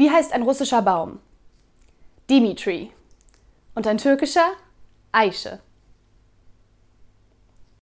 Wie heißt ein russischer Baum? Dimitri. Und ein türkischer? Eiche.